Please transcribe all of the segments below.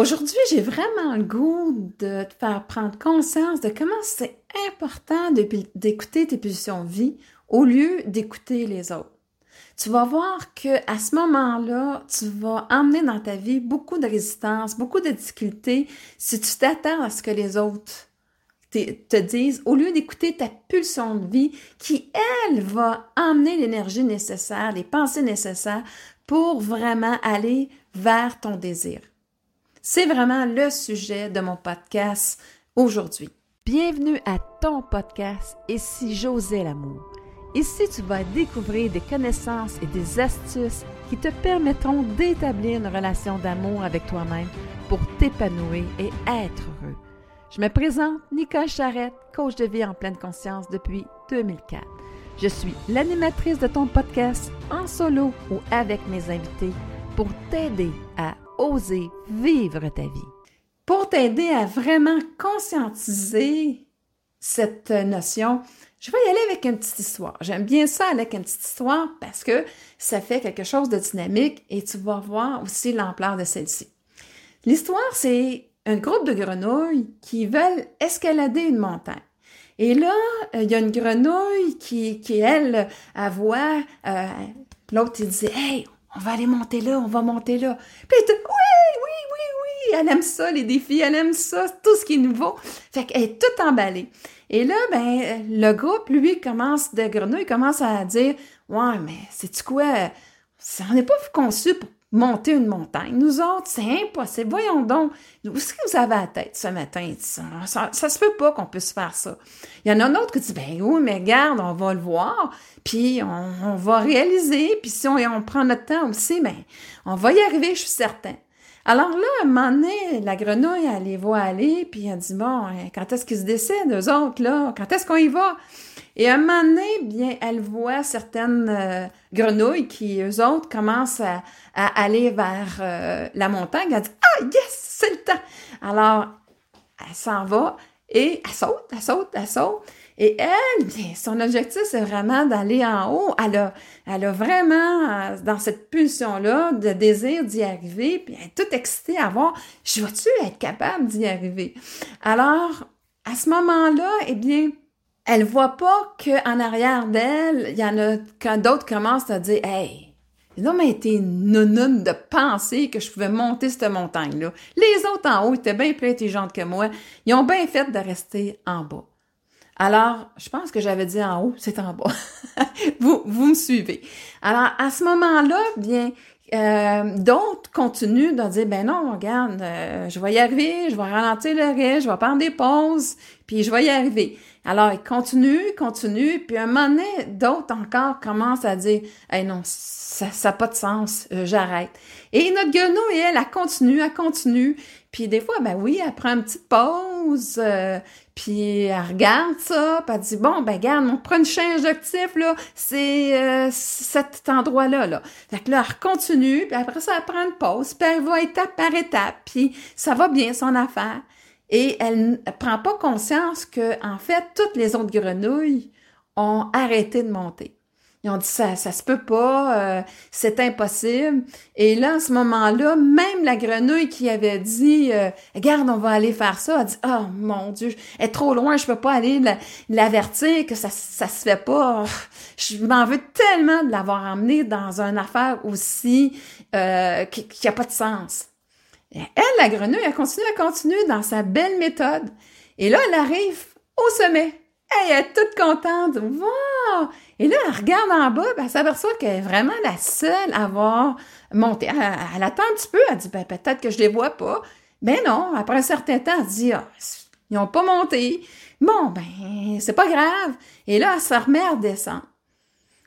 Aujourd'hui, j'ai vraiment le goût de te faire prendre conscience de comment c'est important d'écouter tes pulsions de vie au lieu d'écouter les autres. Tu vas voir que à ce moment-là, tu vas emmener dans ta vie beaucoup de résistance, beaucoup de difficultés si tu t'attends à ce que les autres te disent, au lieu d'écouter ta pulsion de vie qui, elle, va emmener l'énergie nécessaire, les pensées nécessaires pour vraiment aller vers ton désir. C'est vraiment le sujet de mon podcast aujourd'hui. Bienvenue à ton podcast si j'osais l'amour. Ici, tu vas découvrir des connaissances et des astuces qui te permettront d'établir une relation d'amour avec toi-même pour t'épanouir et être heureux. Je me présente Nicole Charrette, coach de vie en pleine conscience depuis 2004. Je suis l'animatrice de ton podcast en solo ou avec mes invités pour t'aider à oser vivre ta vie. Pour t'aider à vraiment conscientiser cette notion, je vais y aller avec une petite histoire. J'aime bien ça avec une petite histoire parce que ça fait quelque chose de dynamique et tu vas voir aussi l'ampleur de celle-ci. L'histoire, c'est un groupe de grenouilles qui veulent escalader une montagne. Et là, euh, il y a une grenouille qui, qui elle, voix, euh, l'autre, il dit, hey, on va aller monter là, on va monter là. Puis elle dit, oui, oui, oui, oui, elle aime ça, les défis, elle aime ça, tout ce qui est nouveau. Fait qu'elle est toute emballée. Et là, ben, le groupe, lui, commence, de grenouilles, commence à dire, ouais, mais c'est-tu quoi? On n'est pas conçu pour monter une montagne. Nous autres, c'est impossible. Voyons donc, où est-ce que vous avez la tête ce matin? Ça, ça, se peut pas qu'on puisse faire ça. Il y en a un autre qui dit, ben oui, mais regarde, on va le voir, puis on, va réaliser, puis si on, on, prend notre temps aussi, ben, on va y arriver, je suis certain. Alors là, à un moment donné, la grenouille, elle les voit aller, puis elle dit, bon, hein, quand est-ce qu'ils se décident, eux autres, là? Quand est-ce qu'on y va? Et à un moment donné, bien, elle voit certaines euh, grenouilles qui, eux autres, commencent à, aller vers euh, la montagne. Elle dit, ah, yes, c'est le temps! Alors, elle s'en va et elle saute, elle saute, elle saute. Et elle, son objectif, c'est vraiment d'aller en haut. Elle a, elle a vraiment, euh, dans cette pulsion-là, de désir d'y arriver, puis elle est toute excitée à voir, je vais-tu être capable d'y arriver? Alors, à ce moment-là, eh bien, elle voit pas qu'en arrière d'elle, il y en a, quand d'autres commencent à dire, hey, ils ont été nounoun de penser que je pouvais monter cette montagne-là. Les autres en haut étaient bien plus intelligentes que moi. Ils ont bien fait de rester en bas. Alors, je pense que j'avais dit en haut, c'est en bas. vous, vous me suivez. Alors, à ce moment-là, bien, euh, d'autres continuent de dire, ben non, regarde, euh, je vais y arriver, je vais ralentir le rythme, je vais prendre des pauses, puis je vais y arriver. Alors, ils continuent, continuent, puis un moment donné, d'autres encore commencent à dire, hey non, ça n'a pas de sens, euh, j'arrête. Et notre grenouille, elle, elle continue, elle continue, puis des fois, ben oui, elle prend une petite pause, euh, puis elle regarde ça, puis elle dit bon, ben regarde, on prend une change d'actif là, c'est euh, cet endroit-là là. Fait que là, elle continue, puis après ça, elle prend une pause, puis elle va étape par étape, puis ça va bien son affaire. Et elle ne prend pas conscience que en fait, toutes les autres grenouilles ont arrêté de monter. Ils ont dit ça, ça se peut pas, euh, c'est impossible. Et là, à ce moment-là, même la grenouille qui avait dit, euh, regarde, on va aller faire ça, a dit, oh mon Dieu, elle est trop loin, je peux pas aller l'avertir que ça, ça se fait pas. Je m'en veux tellement de l'avoir emmenée dans une affaire aussi euh, qui, qui a pas de sens. Elle, la grenouille, elle continue, elle continue dans sa belle méthode. Et là, elle arrive au sommet. Elle est toute contente. Wow! Et là, elle regarde en bas, ben, elle s'aperçoit qu'elle est vraiment la seule à avoir monté. Elle, attend un petit peu, elle dit, ben, peut-être que je les vois pas. Ben non, après un certain temps, elle dit, ah, ils ont pas monté. Bon, ben, c'est pas grave. Et là, elle se remet à descendre.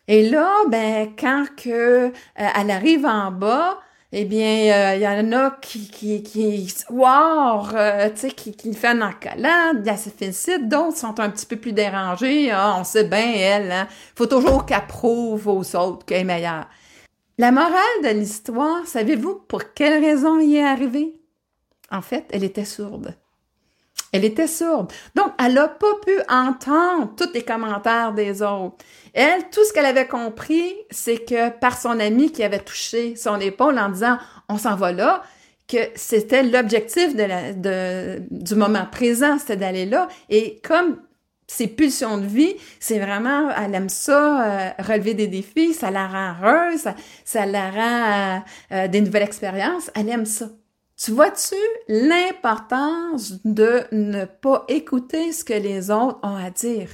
Et là, ben, quand que, euh, elle arrive en bas, eh bien, il euh, y en a qui, qui, qui wow, euh, tu sais, qui, qui fait une encolade, il y a d'autres sont un petit peu plus dérangés, ah, on sait bien, elle, hein, faut toujours qu'elle prouve aux autres qu'elle est meilleure. La morale de l'histoire, savez-vous pour quelle raison il est arrivé? En fait, elle était sourde. Elle était sourde. Donc, elle n'a pas pu entendre tous les commentaires des autres. Elle, tout ce qu'elle avait compris, c'est que par son ami qui avait touché son épaule en disant on s'en va là, que c'était l'objectif du moment présent, c'était d'aller là. Et comme ses pulsions de vie, c'est vraiment, elle aime ça, euh, relever des défis, ça la rend heureuse, ça, ça la rend euh, des nouvelles expériences, elle aime ça. Tu vois-tu l'importance de ne pas écouter ce que les autres ont à dire?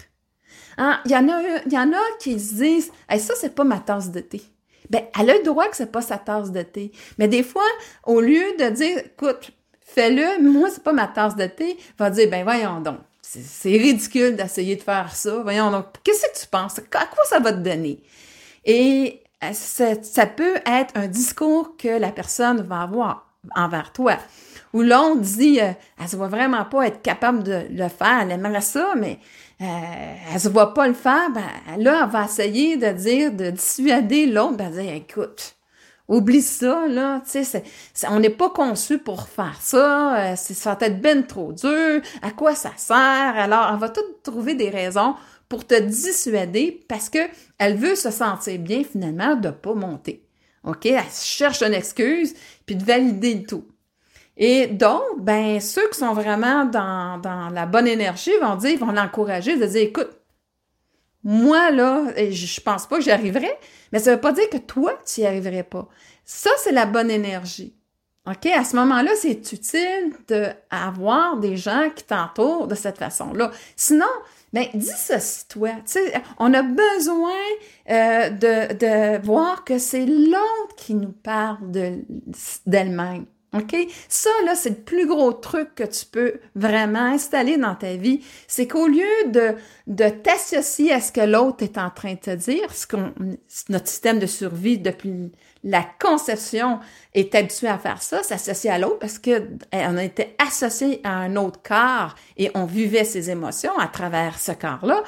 Hein? Il y en a, y en a qui se disent, hey, ça, c'est pas ma tasse de thé. Ben, elle a le droit que c'est pas sa tasse de thé. Mais des fois, au lieu de dire, écoute, fais-le, moi, c'est pas ma tasse de thé, va dire, ben, voyons donc. C'est ridicule d'essayer de faire ça. Voyons donc, qu'est-ce que tu penses? À quoi ça va te donner? Et euh, ça peut être un discours que la personne va avoir envers toi. Ou l'autre dit, euh, elle se voit vraiment pas être capable de le faire, elle aimerait ça, mais euh, elle se voit pas le faire, ben, là, elle va essayer de dire, de dissuader l'autre, ben, dire, écoute, oublie ça, là, tu sais, on n'est pas conçu pour faire ça, euh, ça va être ben trop dur, à quoi ça sert? Alors, elle va tout trouver des raisons pour te dissuader parce que elle veut se sentir bien, finalement, de pas monter. OK? Elle cherche une excuse, puis de valider le tout. Et donc, ben, ceux qui sont vraiment dans, dans la bonne énergie vont dire, vont l'encourager, de dire, écoute, moi, là, je pense pas que j'y arriverai, mais ça veut pas dire que toi, tu y arriverais pas. Ça, c'est la bonne énergie. OK? À ce moment-là, c'est utile d'avoir des gens qui t'entourent de cette façon-là. Sinon, ben, dissocie-toi. On a besoin euh, de, de voir que c'est l'autre qui nous parle de, d'elle-même. OK? Ça, là, c'est le plus gros truc que tu peux vraiment installer dans ta vie. C'est qu'au lieu de, de t'associer à ce que l'autre est en train de te dire, ce qu'on, notre système de survie depuis la conception est habitué à faire ça, s'associer à l'autre parce que eh, on était associé à un autre corps et on vivait ses émotions à travers ce corps-là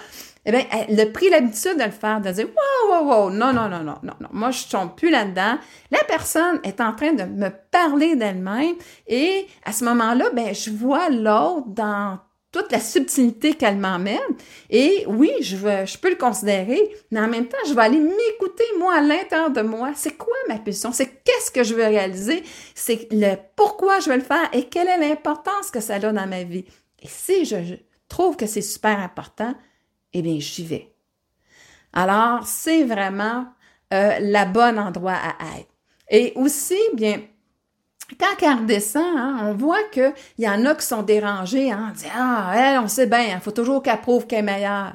eh bien, elle a pris l'habitude de le faire, de dire wow, wow, wow, non, non, non, non, non, non, moi je tombe plus là-dedans. La personne est en train de me parler d'elle-même et à ce moment-là, ben je vois l'autre dans toute la subtilité qu'elle m'emmène. Et oui, je, veux, je peux le considérer, mais en même temps, je vais aller m'écouter, moi, à l'intérieur de moi. C'est quoi ma pulsion? C'est qu'est-ce que je veux réaliser? C'est le pourquoi je veux le faire et quelle est l'importance que ça a dans ma vie. Et si je trouve que c'est super important, eh bien, j'y vais. Alors, c'est vraiment euh, la bonne endroit à être. Et aussi, bien, quand elle redescend, hein, on voit qu'il y en a qui sont dérangés, hein, on dit Ah, on sait bien, il faut toujours qu'elle prouve qu'elle est meilleure.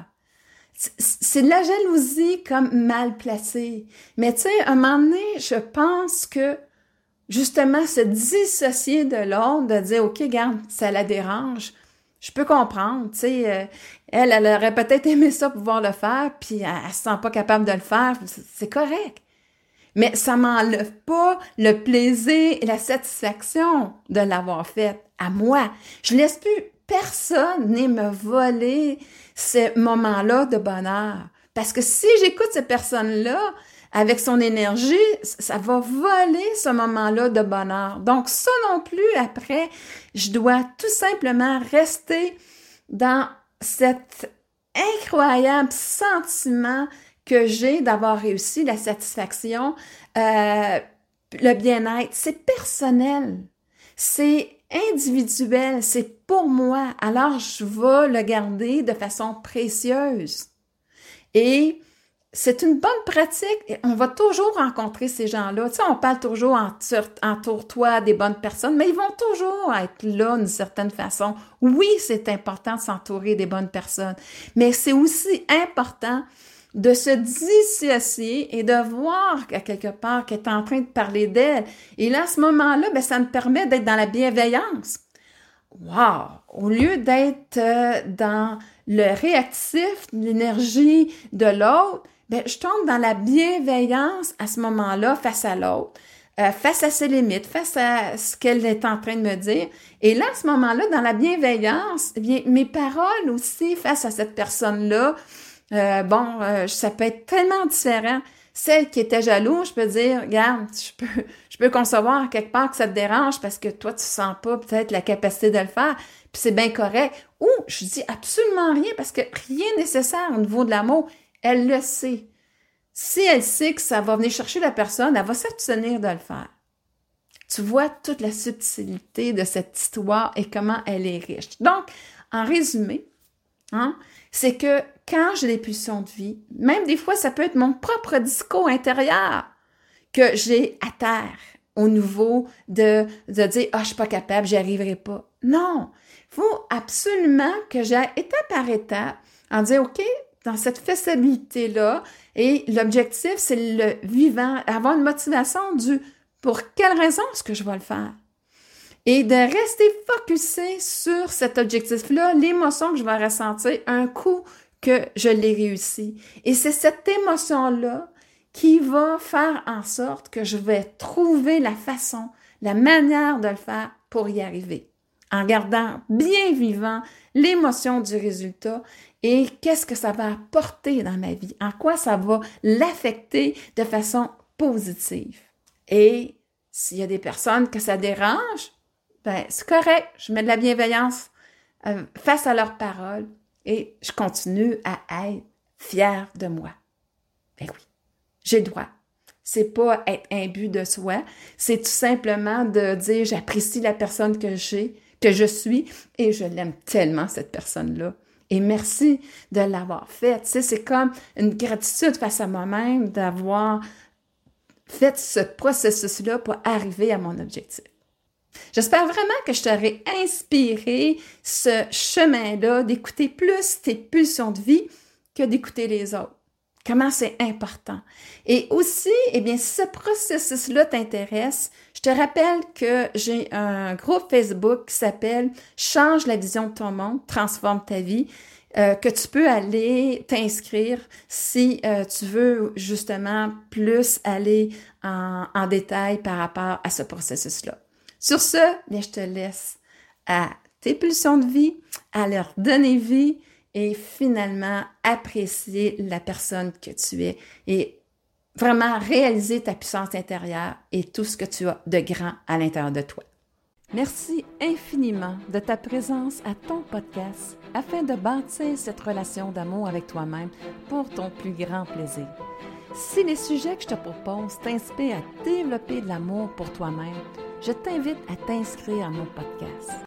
C'est de la jalousie comme mal placée. Mais tu sais, à un moment donné, je pense que justement se dissocier de l'autre, de dire OK, garde, ça la dérange, je peux comprendre, tu sais, euh, elle, elle aurait peut-être aimé ça pouvoir le faire, puis elle, elle se sent pas capable de le faire, c'est correct. Mais ça m'enlève pas le plaisir et la satisfaction de l'avoir fait à moi. Je laisse plus personne ni me voler ces moments-là de bonheur. Parce que si j'écoute cette personne-là, avec son énergie, ça va voler ce moment-là de bonheur. Donc ça non plus, après, je dois tout simplement rester dans cet incroyable sentiment que j'ai d'avoir réussi, la satisfaction, euh, le bien-être. C'est personnel, c'est individuel, c'est pour moi. Alors je vais le garder de façon précieuse. Et c'est une bonne pratique. On va toujours rencontrer ces gens-là. Tu sais, on parle toujours entoure-toi des bonnes personnes, mais ils vont toujours être là d'une certaine façon. Oui, c'est important de s'entourer des bonnes personnes, mais c'est aussi important de se dissocier et de voir qu'à quelque part qu'elle est en train de parler d'elle. Et là, à ce moment-là, ben, ça me permet d'être dans la bienveillance. Wow! Au lieu d'être euh, dans le réactif, l'énergie de l'autre, ben, je tombe dans la bienveillance à ce moment-là face à l'autre, euh, face à ses limites, face à ce qu'elle est en train de me dire. Et là, à ce moment-là, dans la bienveillance, eh bien, mes paroles aussi face à cette personne-là, euh, bon, euh, ça peut être tellement différent. Celle qui était jalouse, je peux dire, regarde, je peux, je peux concevoir quelque part que ça te dérange parce que toi, tu sens pas peut-être la capacité de le faire, puis c'est bien correct. Ou je dis absolument rien parce que rien nécessaire au niveau de l'amour. Elle le sait. Si elle sait que ça va venir chercher la personne, elle va s'abstenir de le faire. tu vois toute la subtilité de cette histoire et comment elle est riche. Donc, en résumé, hein, c'est que quand j'ai des pulsions de vie, même des fois, ça peut être mon propre discours intérieur que j'ai à terre au niveau de, de dire, ah, je suis pas capable, j'y arriverai pas. Non. Il faut absolument que j'aille étape par étape en disant, OK, dans cette faisabilité-là, et l'objectif, c'est le vivant, avoir une motivation du pour quelle raison est-ce que je vais le faire? Et de rester focusé sur cet objectif-là, l'émotion que je vais ressentir un coup que je l'ai réussi. Et c'est cette émotion-là qui va faire en sorte que je vais trouver la façon, la manière de le faire pour y arriver, en gardant bien vivant l'émotion du résultat et qu'est-ce que ça va apporter dans ma vie, en quoi ça va l'affecter de façon positive? Et s'il y a des personnes que ça dérange, ben c'est correct, je mets de la bienveillance euh, face à leurs paroles et je continue à être fière de moi. Ben oui. J'ai le droit. C'est pas être imbu de soi, c'est tout simplement de dire j'apprécie la personne que j'ai, que je suis et je l'aime tellement cette personne-là. Et merci de l'avoir sais, c'est comme une gratitude face à moi-même d'avoir fait ce processus-là pour arriver à mon objectif. J'espère vraiment que je t'aurai inspiré ce chemin-là d'écouter plus tes pulsions de vie que d'écouter les autres comment c'est important. Et aussi, eh bien, si ce processus-là t'intéresse, je te rappelle que j'ai un groupe Facebook qui s'appelle Change la vision de ton monde, transforme ta vie. Euh, que tu peux aller t'inscrire si euh, tu veux justement plus aller en, en, détail par rapport à ce processus-là. Sur ce, bien, je te laisse à tes pulsions de vie, à leur donner vie et finalement apprécier la personne que tu es et vraiment réaliser ta puissance intérieure et tout ce que tu as de grand à l'intérieur de toi. Merci infiniment de ta présence à ton podcast afin de bâtir cette relation d'amour avec toi-même pour ton plus grand plaisir. Si les sujets que je te propose t'inspirent à développer de l'amour pour toi-même, je t'invite à t'inscrire à mon podcast.